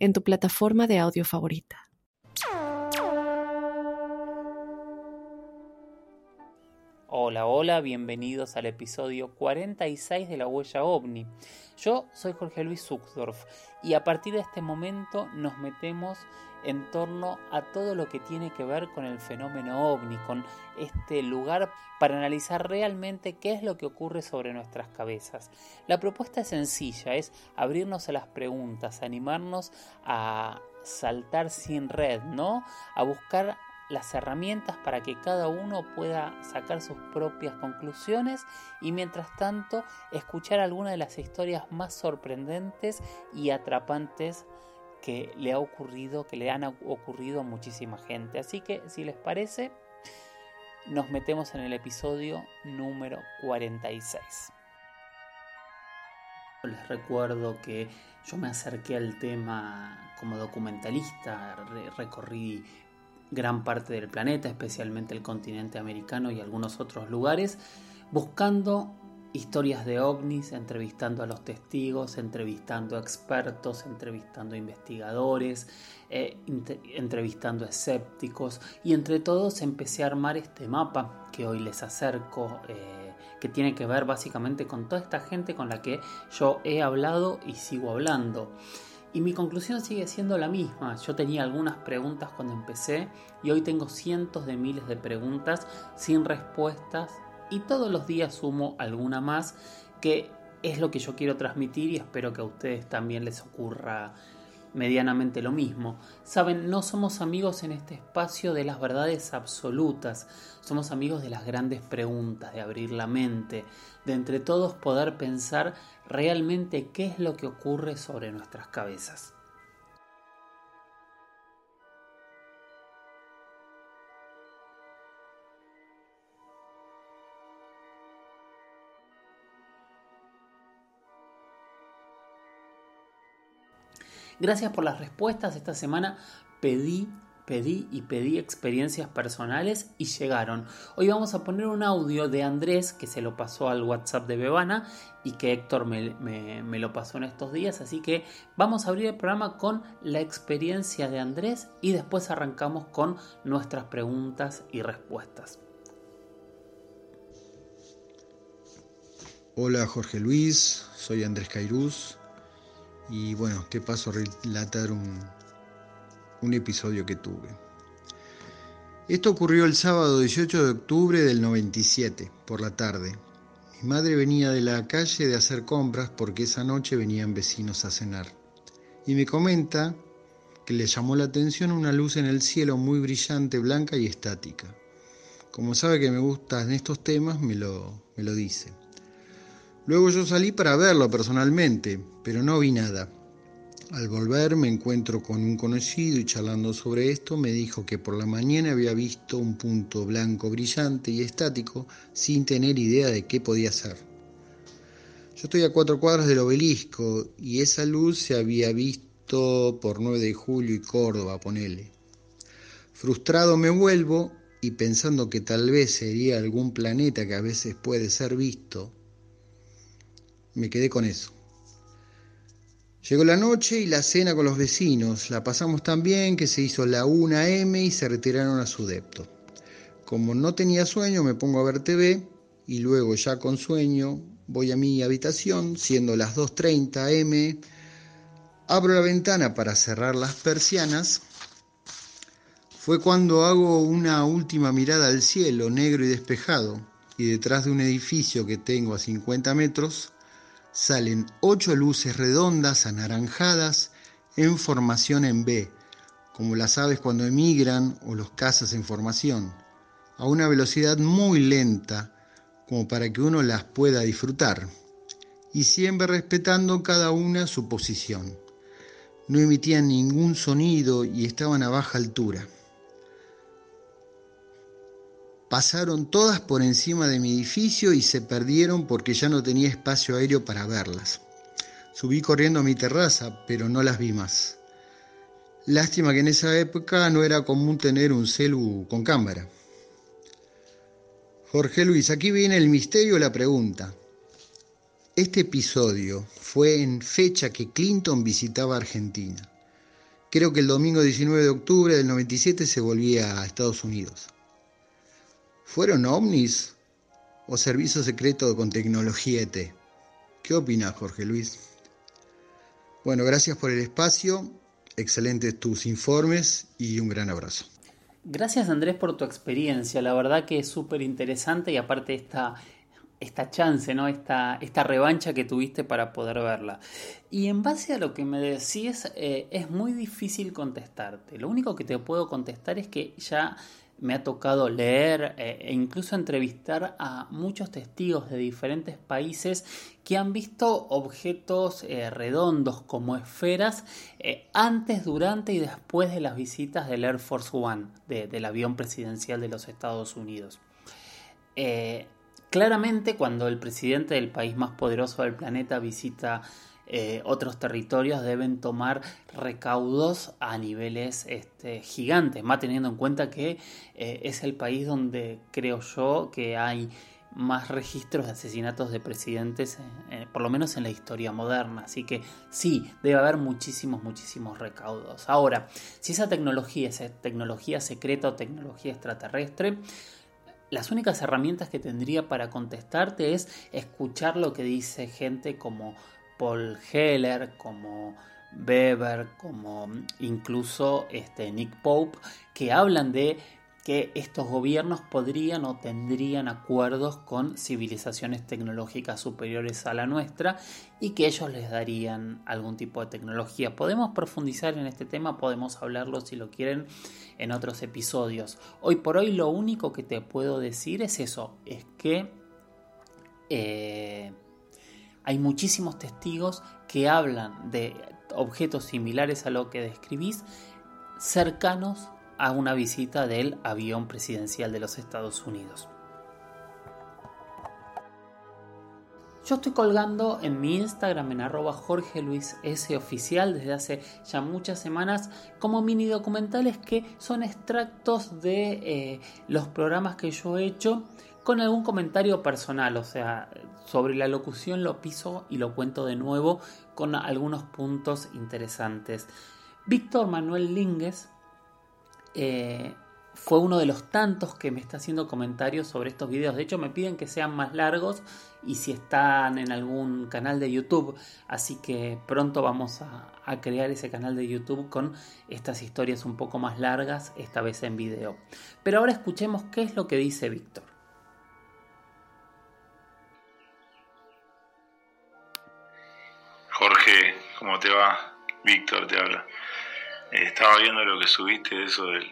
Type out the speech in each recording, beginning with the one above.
en tu plataforma de audio favorita. Hola, hola, bienvenidos al episodio 46 de La Huella OVNI. Yo soy Jorge Luis Zuckdorf y a partir de este momento nos metemos en torno a todo lo que tiene que ver con el fenómeno ovni, con este lugar para analizar realmente qué es lo que ocurre sobre nuestras cabezas. La propuesta es sencilla, es abrirnos a las preguntas, animarnos a saltar sin red, ¿no? A buscar las herramientas para que cada uno pueda sacar sus propias conclusiones y mientras tanto escuchar algunas de las historias más sorprendentes y atrapantes que le ha ocurrido, que le han ocurrido a muchísima gente. Así que si les parece, nos metemos en el episodio número 46. Les recuerdo que yo me acerqué al tema como documentalista, recorrí gran parte del planeta, especialmente el continente americano y algunos otros lugares, buscando historias de ovnis, entrevistando a los testigos, entrevistando expertos, entrevistando investigadores, eh, entrevistando escépticos y entre todos empecé a armar este mapa que hoy les acerco, eh, que tiene que ver básicamente con toda esta gente con la que yo he hablado y sigo hablando. Y mi conclusión sigue siendo la misma. Yo tenía algunas preguntas cuando empecé y hoy tengo cientos de miles de preguntas sin respuestas y todos los días sumo alguna más que es lo que yo quiero transmitir y espero que a ustedes también les ocurra medianamente lo mismo. Saben, no somos amigos en este espacio de las verdades absolutas, somos amigos de las grandes preguntas, de abrir la mente, de entre todos poder pensar realmente qué es lo que ocurre sobre nuestras cabezas. Gracias por las respuestas. Esta semana pedí, pedí y pedí experiencias personales y llegaron. Hoy vamos a poner un audio de Andrés que se lo pasó al WhatsApp de Bebana y que Héctor me, me lo pasó en estos días. Así que vamos a abrir el programa con la experiencia de Andrés y después arrancamos con nuestras preguntas y respuestas. Hola Jorge Luis, soy Andrés Cairuz y bueno, te paso a relatar un, un episodio que tuve. Esto ocurrió el sábado 18 de octubre del 97, por la tarde. Mi madre venía de la calle de hacer compras porque esa noche venían vecinos a cenar. Y me comenta que le llamó la atención una luz en el cielo muy brillante, blanca y estática. Como sabe que me gustan estos temas, me lo, me lo dice. Luego yo salí para verlo personalmente, pero no vi nada. Al volver me encuentro con un conocido y charlando sobre esto me dijo que por la mañana había visto un punto blanco brillante y estático sin tener idea de qué podía ser. Yo estoy a cuatro cuadras del obelisco y esa luz se había visto por 9 de julio y Córdoba, ponele. Frustrado me vuelvo y pensando que tal vez sería algún planeta que a veces puede ser visto, me quedé con eso. Llegó la noche y la cena con los vecinos. La pasamos tan bien que se hizo la 1M y se retiraron a su depto. Como no tenía sueño, me pongo a ver TV y luego ya con sueño voy a mi habitación, siendo las 2.30 M. Abro la ventana para cerrar las persianas. Fue cuando hago una última mirada al cielo negro y despejado y detrás de un edificio que tengo a 50 metros salen ocho luces redondas anaranjadas en formación en B, como las aves cuando emigran o los cazas en formación, a una velocidad muy lenta como para que uno las pueda disfrutar, y siempre respetando cada una su posición. no emitían ningún sonido y estaban a baja altura. Pasaron todas por encima de mi edificio y se perdieron porque ya no tenía espacio aéreo para verlas. Subí corriendo a mi terraza, pero no las vi más. Lástima que en esa época no era común tener un celu con cámara. Jorge Luis, aquí viene el misterio la pregunta. Este episodio fue en fecha que Clinton visitaba Argentina. Creo que el domingo 19 de octubre del 97 se volvía a Estados Unidos. ¿Fueron ovnis o servicio secreto con tecnología ET? ¿Qué opinas, Jorge Luis? Bueno, gracias por el espacio, excelentes tus informes y un gran abrazo. Gracias Andrés por tu experiencia, la verdad que es súper interesante y aparte esta, esta chance, ¿no? Esta, esta revancha que tuviste para poder verla. Y en base a lo que me decís, eh, es muy difícil contestarte. Lo único que te puedo contestar es que ya me ha tocado leer eh, e incluso entrevistar a muchos testigos de diferentes países que han visto objetos eh, redondos como esferas eh, antes, durante y después de las visitas del Air Force One, del avión presidencial de los Estados Unidos. claramente cuando el presidente del país más poderoso del planeta visita eh, otros territorios deben tomar recaudos a niveles este, gigantes, más teniendo en cuenta que eh, es el país donde creo yo que hay más registros de asesinatos de presidentes, eh, por lo menos en la historia moderna. Así que sí, debe haber muchísimos, muchísimos recaudos. Ahora, si esa tecnología es tecnología secreta o tecnología extraterrestre, las únicas herramientas que tendría para contestarte es escuchar lo que dice gente como Paul Heller, como Weber, como incluso este Nick Pope, que hablan de que estos gobiernos podrían o tendrían acuerdos con civilizaciones tecnológicas superiores a la nuestra y que ellos les darían algún tipo de tecnología. Podemos profundizar en este tema, podemos hablarlo si lo quieren en otros episodios. Hoy por hoy lo único que te puedo decir es eso, es que eh, hay muchísimos testigos que hablan de objetos similares a lo que describís cercanos a una visita del avión presidencial de los Estados Unidos. Yo estoy colgando en mi Instagram en arroba desde hace ya muchas semanas como mini documentales que son extractos de eh, los programas que yo he hecho con algún comentario personal, o sea, sobre la locución lo piso y lo cuento de nuevo con algunos puntos interesantes. Víctor Manuel Línguez eh, fue uno de los tantos que me está haciendo comentarios sobre estos videos. De hecho, me piden que sean más largos y si están en algún canal de YouTube. Así que pronto vamos a, a, crear ese canal de YouTube con estas historias un poco más largas, esta vez en video. Pero ahora escuchemos qué es lo que dice Víctor. Víctor te habla. Eh, estaba viendo lo que subiste de eso del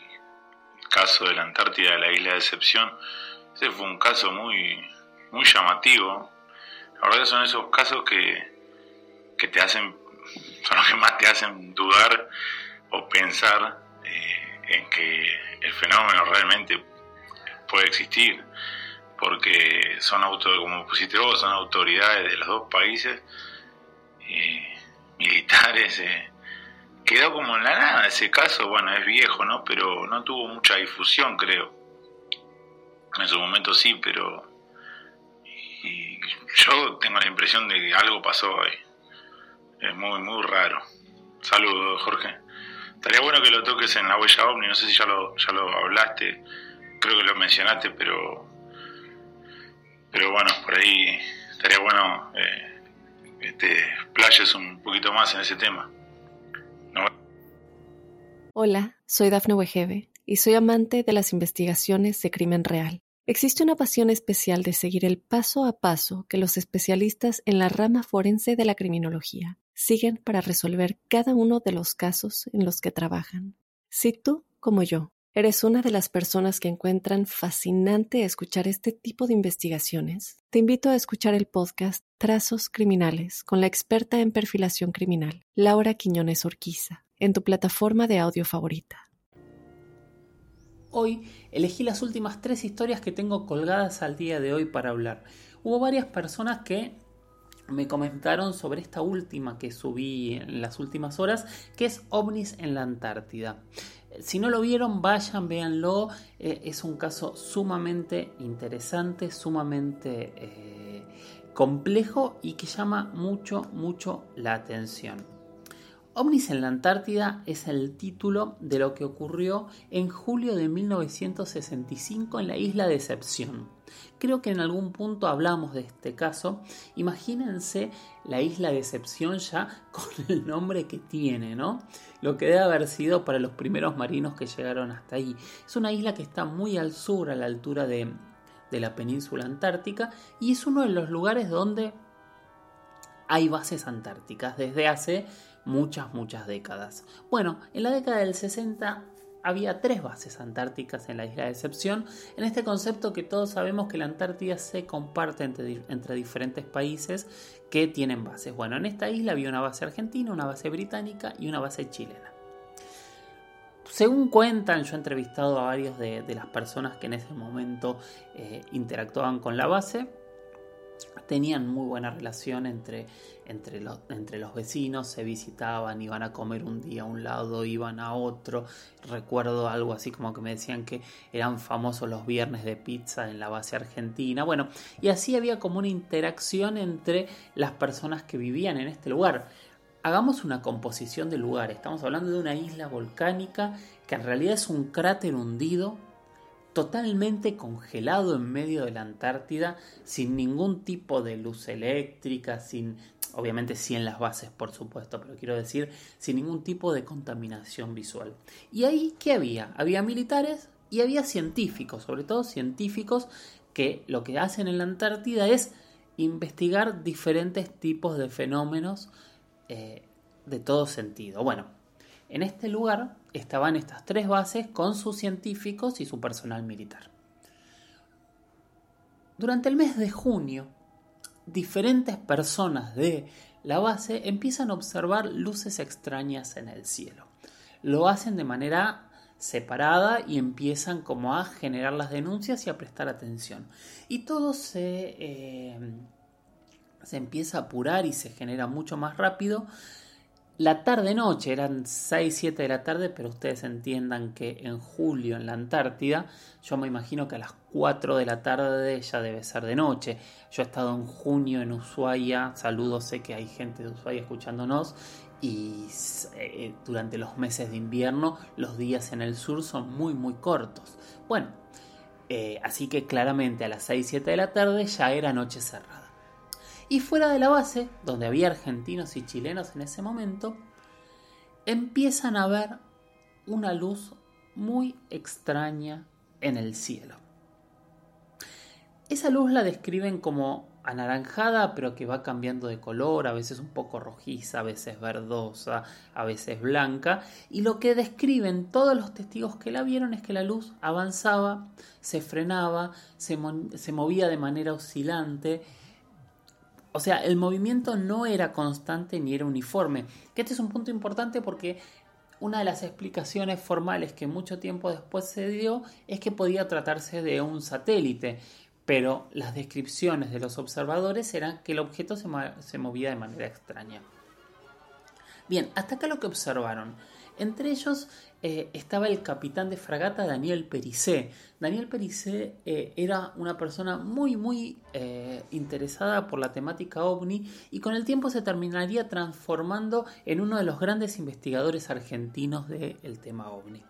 caso de la Antártida de la isla de Excepción. Ese fue un caso muy, muy llamativo. La verdad son esos casos que, que te hacen, son los que más te hacen dudar o pensar eh, en que el fenómeno realmente puede existir. Porque son auto, como pusiste vos, son autoridades de los dos países eh, militares. Eh, quedó como en la nada ese caso, bueno, es viejo, ¿no? Pero no tuvo mucha difusión, creo. En su momento sí, pero yo tengo la impresión de que algo pasó ahí. Es muy, muy raro. Saludos, Jorge. Estaría bueno que lo toques en la huella ovni, no sé si ya lo, ya lo hablaste, creo que lo mencionaste, pero pero bueno, por ahí estaría bueno eh, este, playes un poquito más en ese tema. Hola, soy Dafne Wegebe y soy amante de las investigaciones de crimen real. Existe una pasión especial de seguir el paso a paso que los especialistas en la rama forense de la criminología siguen para resolver cada uno de los casos en los que trabajan. Si tú, como yo, ¿Eres una de las personas que encuentran fascinante escuchar este tipo de investigaciones? Te invito a escuchar el podcast Trazos Criminales con la experta en perfilación criminal, Laura Quiñones Orquiza, en tu plataforma de audio favorita. Hoy elegí las últimas tres historias que tengo colgadas al día de hoy para hablar. Hubo varias personas que me comentaron sobre esta última que subí en las últimas horas, que es ovnis en la Antártida. Si no lo vieron, vayan, véanlo. Eh, es un caso sumamente interesante, sumamente eh, complejo y que llama mucho, mucho la atención. OVNIS en la Antártida es el título de lo que ocurrió en julio de 1965 en la isla Decepción. Creo que en algún punto hablamos de este caso. Imagínense la isla Decepción ya con el nombre que tiene, ¿no? Lo que debe haber sido para los primeros marinos que llegaron hasta ahí. Es una isla que está muy al sur, a la altura de, de la península antártica, y es uno de los lugares donde hay bases antárticas desde hace muchas, muchas décadas. Bueno, en la década del 60 había tres bases antárticas en la isla de Excepción, en este concepto que todos sabemos que la Antártida se comparte entre, diferentes países que tienen bases. Bueno, en esta isla había una base argentina, una base británica y una base chilena. Según cuentan, yo he entrevistado a varios de, las personas que en ese momento eh, interactuaban con la base, tenían muy buena relación entre, entre, los, entre los vecinos, se visitaban, iban a comer un día a un lado, iban a otro. Recuerdo algo así como que me decían que eran famosos los viernes de pizza en la base argentina. Bueno, y así había como una interacción entre las personas que vivían en este lugar. Hagamos una composición del lugar. Estamos hablando de una isla volcánica que en realidad es un cráter hundido totalmente congelado en medio de la Antártida, sin ningún tipo de luz eléctrica, sin, obviamente sí en las bases por supuesto, pero quiero decir, sin ningún tipo de contaminación visual. ¿Y ahí qué había? Había militares y había científicos, sobre todo científicos que lo que hacen en la Antártida es investigar diferentes tipos de fenómenos eh, de todo sentido. Bueno, en este lugar estaban estas tres bases con sus científicos y su personal militar. Durante el mes de junio, diferentes personas de la base empiezan a observar luces extrañas en el cielo. Lo hacen de manera separada y empiezan como a generar las denuncias y a prestar atención. Y todo se, eh, se empieza a apurar y se genera mucho más rápido la tarde-noche, eran 6, 7 de la tarde, pero ustedes entiendan que en julio en la Antártida, yo me imagino que a las 4 de la tarde ya debe ser de noche. Yo he estado en junio en Ushuaia, saludos, sé que hay gente de Ushuaia escuchándonos, y eh, durante los meses de invierno los días en el sur son muy, muy cortos. Bueno, eh, así que claramente a las 6, 7 de la tarde ya era noche cerrada. Y fuera de la base, donde había argentinos y chilenos en ese momento, empiezan a ver una luz muy extraña en el cielo. Esa luz la describen como anaranjada, pero que va cambiando de color, a veces un poco rojiza, a veces verdosa, a veces blanca, y lo que describen todos los testigos que la vieron es que la luz avanzaba, se frenaba, se, movía de manera oscilante o sea, el movimiento no era constante ni era uniforme. Este es un punto importante porque una de las explicaciones formales que mucho tiempo después se dio es que podía tratarse de un satélite, pero las descripciones de los observadores eran que el objeto se, se movía de manera extraña. Bien, hasta acá lo que observaron. Entre ellos eh, estaba el capitán de fragata Daniel Pericé. Daniel Pericé eh, era una persona muy, muy eh, interesada por la temática ovni y con el tiempo se terminaría transformando en uno de los grandes investigadores argentinos del tema ovni.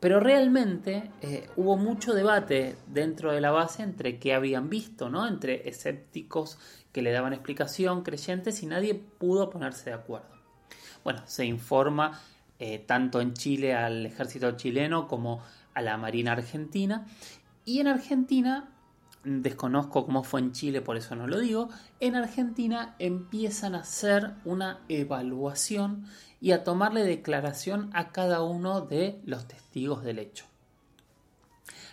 pero realmente hubo mucho debate dentro de la base entre qué habían visto, ¿no? entre escépticos que le daban explicación, creyentes, y nadie pudo ponerse de acuerdo. Bueno, se informa eh, tanto en Chile al ejército chileno como a la Marina Argentina. Y en Argentina desconozco cómo fue en Chile, por eso no lo digo, en Argentina empiezan a hacer una evaluación y a tomarle declaración a cada uno de los testigos del hecho.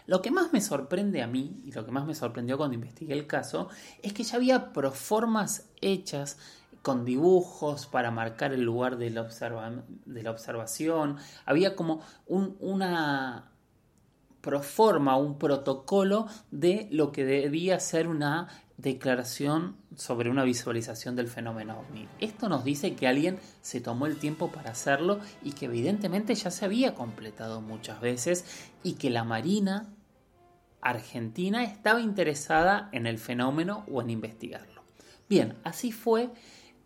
Lo que más me sorprende a mí, y lo que más me sorprendió cuando investigué el caso, es que ya había proformas hechas con dibujos para marcar el lugar de la, observación, había como una proforma, un protocolo de lo que debía ser una declaración sobre una visualización del fenómeno ovni. Esto nos dice que alguien se tomó el tiempo para hacerlo y que evidentemente ya se había completado muchas veces y que la Marina Argentina estaba interesada en el fenómeno o en investigarlo. Bien, así fue,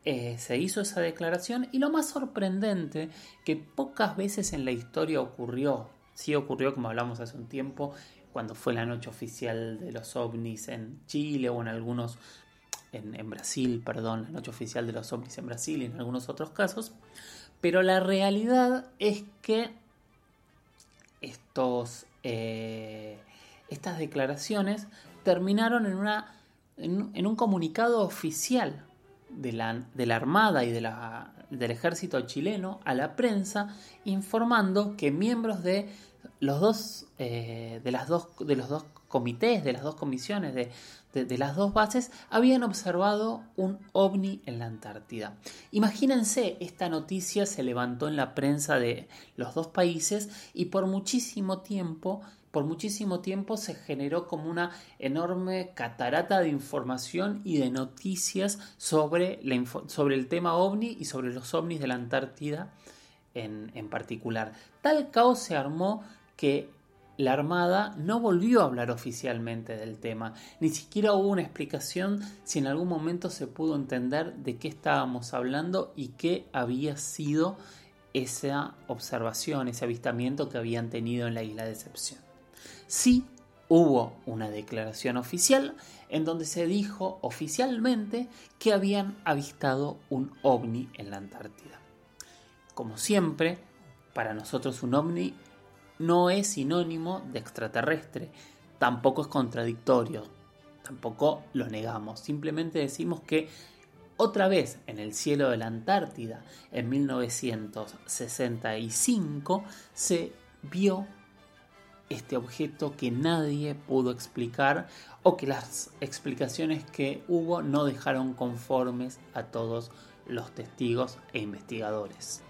eh, se hizo esa declaración y lo más sorprendente que pocas veces en la historia ocurrió, sí ocurrió como hablamos hace un tiempo, cuando fue la noche oficial de los ovnis en Chile o en algunos, en, Brasil, perdón, la noche oficial de los ovnis en Brasil y en algunos otros casos, pero la realidad es que estos, eh, estas declaraciones terminaron en, una, en, un comunicado oficial de la, de la Armada y de la, del ejército chileno a la prensa informando que miembros de los dos, eh, de, las dos, de los dos comités, de las dos comisiones, de, de, las dos bases, habían observado un ovni en la Antártida. Imagínense, esta noticia se levantó en la prensa de los dos países y por muchísimo tiempo, por muchísimo tiempo se generó como una enorme catarata de información y de noticias sobre, el tema ovni y sobre los ovnis de la Antártida en, en particular. Tal caos se armó que la Armada no volvió a hablar oficialmente del tema, ni siquiera hubo una explicación si en algún momento se pudo entender de qué estábamos hablando y qué había sido esa observación, ese avistamiento que habían tenido en la isla de Excepción. Sí hubo una declaración oficial en donde se dijo oficialmente que habían avistado un ovni en la Antártida. Como siempre, para nosotros un ovni no es sinónimo de extraterrestre, tampoco es contradictorio, tampoco lo negamos, simplemente decimos que otra vez en el cielo de la Antártida, en 1965, se vio este objeto que nadie pudo explicar o que las explicaciones que hubo no dejaron conformes a todos los testigos e investigadores.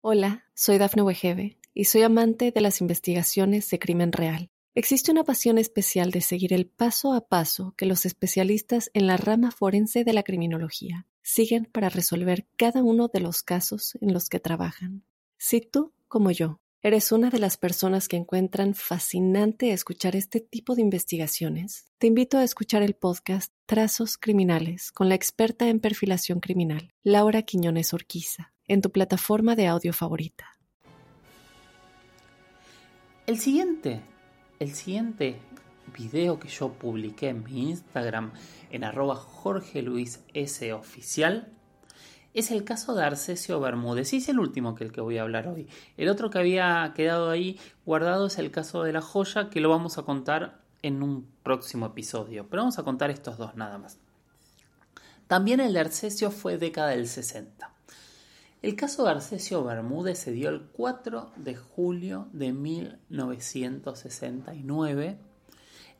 Hola, soy Dafne Wegebe y soy amante de las investigaciones de crimen real. Existe una pasión especial de seguir el paso a paso que los especialistas en la rama forense de la criminología siguen para resolver cada uno de los casos en los que trabajan. Si tú, como yo, eres una de las personas que encuentran fascinante escuchar este tipo de investigaciones, te invito a escuchar el podcast Trazos Criminales con la experta en perfilación criminal, Laura Quiñones Orquiza, en tu plataforma de audio favorita. El siguiente, el siguiente video que yo publiqué en mi Instagram en arroba Jorge Luis. Oficial es el caso de Arcesio Bermúdez. Y es el último que el que voy a hablar hoy. El otro que había quedado ahí guardado es el caso de la joya que lo vamos a contar en un próximo episodio. Pero vamos a contar estos dos nada más. También el de Arcesio fue década del 60. El caso de Arcesio Bermúdez se dio el 4 de julio de 1969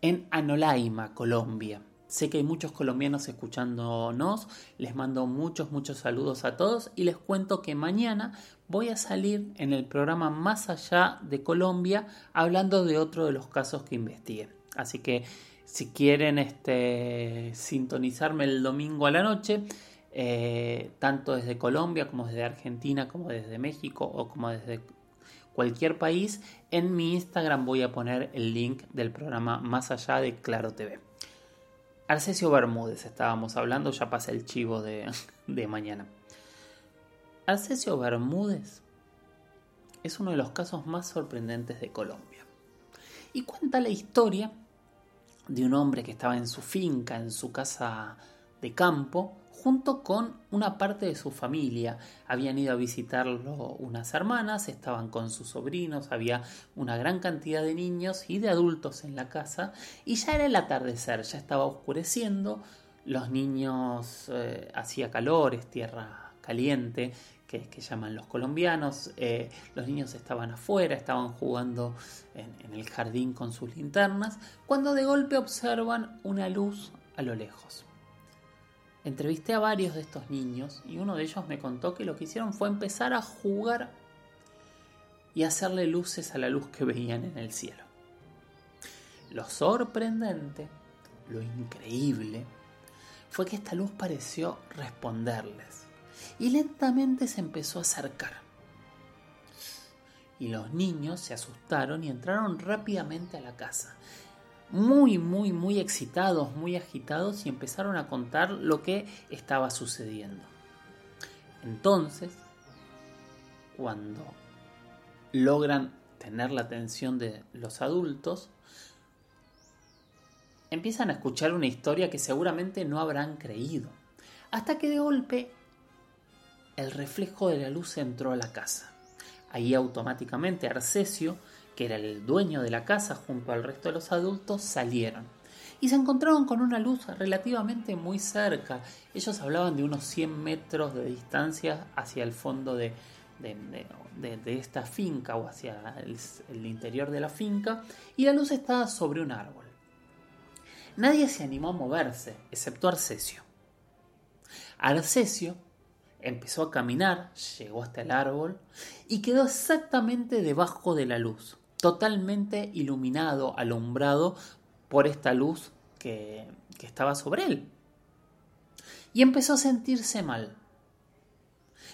en Anolaima, Colombia. Sé que hay muchos colombianos escuchándonos, les mando muchos, muchos saludos a todos y les cuento que mañana voy a salir en el programa Más allá de Colombia hablando de otro de los casos que investigué. Así que si quieren este, sintonizarme el domingo a la noche, eh, tanto desde Colombia como desde Argentina, como desde México o como desde cualquier país. En mi Instagram voy a poner el link del programa Más allá de Claro TV. Arcesio Bermúdez estábamos hablando, ya pasa el chivo de, de mañana. Arcesio Bermúdez es uno de los casos más sorprendentes de Colombia. Y cuenta la historia de un hombre que estaba en su finca, en su casa de campo, junto con una parte de su familia. Habían ido a visitarlo unas hermanas, estaban con sus sobrinos, había una gran cantidad de niños y de adultos en la casa y ya era el atardecer, ya estaba oscureciendo, los niños eh, hacía calor, es tierra caliente, que, llaman los colombianos. Eh, los niños estaban afuera, estaban jugando en, el jardín con sus linternas, cuando de golpe observan una luz a lo lejos. Entrevisté a varios de estos niños y uno de ellos me contó que lo que hicieron fue empezar a jugar y hacerle luces a la luz que veían en el cielo. Lo sorprendente, lo increíble, fue que esta luz pareció responderles y lentamente se empezó a acercar. Y los niños se asustaron y entraron rápidamente a la casa muy, muy, muy excitados, muy agitados y empezaron a contar lo que estaba sucediendo. Entonces, cuando logran tener la atención de los adultos, empiezan a escuchar una historia que seguramente no habrán creído. Hasta que de golpe el reflejo de la luz entró a la casa. Ahí automáticamente Arcesio que era el dueño de la casa junto al resto de los adultos, salieron. Y se encontraron con una luz relativamente muy cerca. Ellos hablaban de unos 100 metros de distancia hacia el fondo de, de, esta finca o hacia el, el interior de la finca. Y la luz estaba sobre un árbol. Nadie se animó a moverse, excepto Arcesio. Arcesio empezó a caminar, llegó hasta el árbol y quedó exactamente debajo de la luz totalmente iluminado, alumbrado por esta luz que, estaba sobre él. Y empezó a sentirse mal.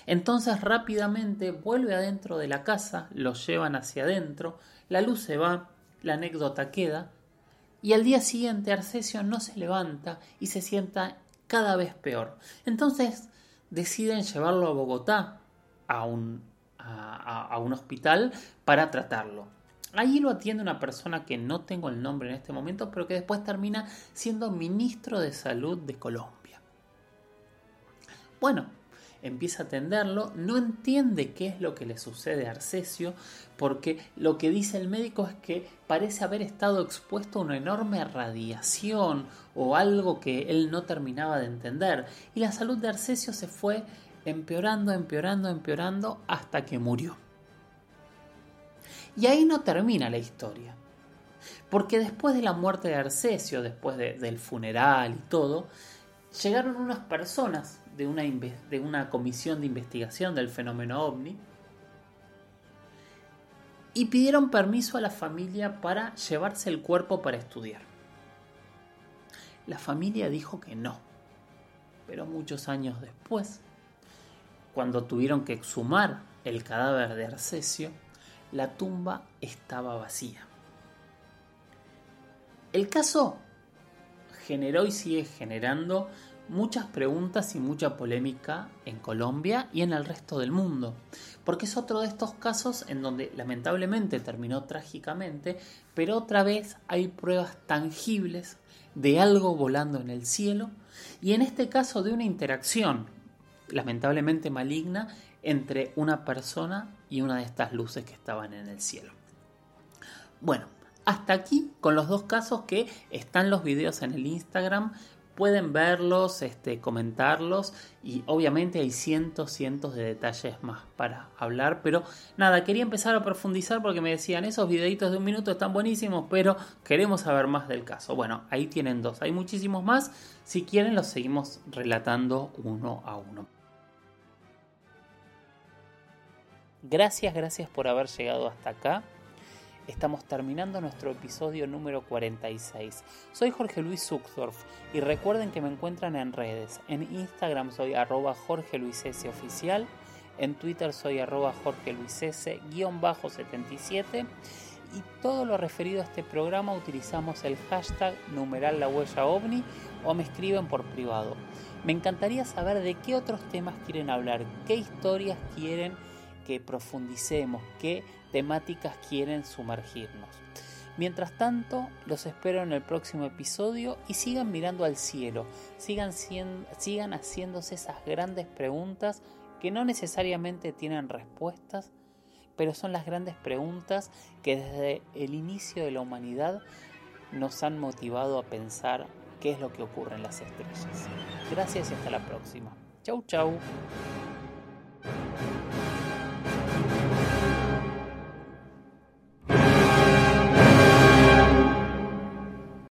Entonces rápidamente vuelve adentro de la casa, lo llevan hacia adentro, la luz se va, la anécdota queda, y al día siguiente Arcesio no se levanta y se sienta cada vez peor. Entonces deciden llevarlo a Bogotá, a un, hospital, para tratarlo. Allí lo atiende una persona que no tengo el nombre en este momento, pero que después termina siendo ministro de Salud de Colombia. Bueno, empieza a atenderlo, no entiende qué es lo que le sucede a Arcesio, porque lo que dice el médico es que parece haber estado expuesto a una enorme radiación o algo que él no terminaba de entender, y la salud de Arcesio se fue empeorando, empeorando, empeorando hasta que murió. Y ahí no termina la historia. Porque después de la muerte de Arcesio, después del funeral y todo, llegaron unas personas de una, de una comisión de investigación del fenómeno ovni y pidieron permiso a la familia para llevarse el cuerpo para estudiar. La familia dijo que no, pero muchos años después, cuando tuvieron que exhumar el cadáver de Arcesio, la tumba estaba vacía. El caso generó y sigue generando muchas preguntas y mucha polémica en Colombia y en el resto del mundo, porque es otro de estos casos en donde lamentablemente terminó trágicamente, pero otra vez hay pruebas tangibles de algo volando en el cielo y en este caso de una interacción lamentablemente maligna entre una persona y una de estas luces que estaban en el cielo. Bueno, hasta aquí con los dos casos que están los videos en el Instagram. Pueden verlos, este, comentarlos y obviamente hay cientos, cientos de detalles más para hablar. Pero nada, quería empezar a profundizar porque me decían esos videitos de un minuto están buenísimos, pero queremos saber más del caso. Bueno, ahí tienen dos, hay muchísimos más. Si quieren los seguimos relatando uno a uno. Gracias, gracias por haber llegado hasta acá. Estamos terminando nuestro episodio número 46. Soy Jorge Luis Zuckdorf y recuerden que me encuentran en redes. En Instagram soy arroba Jorge en Twitter soy arroba Jorge Luis S guion bajo 77 y todo lo referido a este programa utilizamos el hashtag numeral o me escriben por privado. Me encantaría saber de qué otros temas quieren hablar, qué historias quieren que profundicemos, qué temáticas quieren sumergirnos. Mientras tanto, los espero en el próximo episodio y sigan mirando al cielo, sigan, sigan haciéndose esas grandes preguntas que no necesariamente tienen respuestas, pero son las grandes preguntas que desde el inicio de la humanidad nos han motivado a pensar qué es lo que ocurre en las estrellas. Gracias y hasta la próxima. Chau, chau.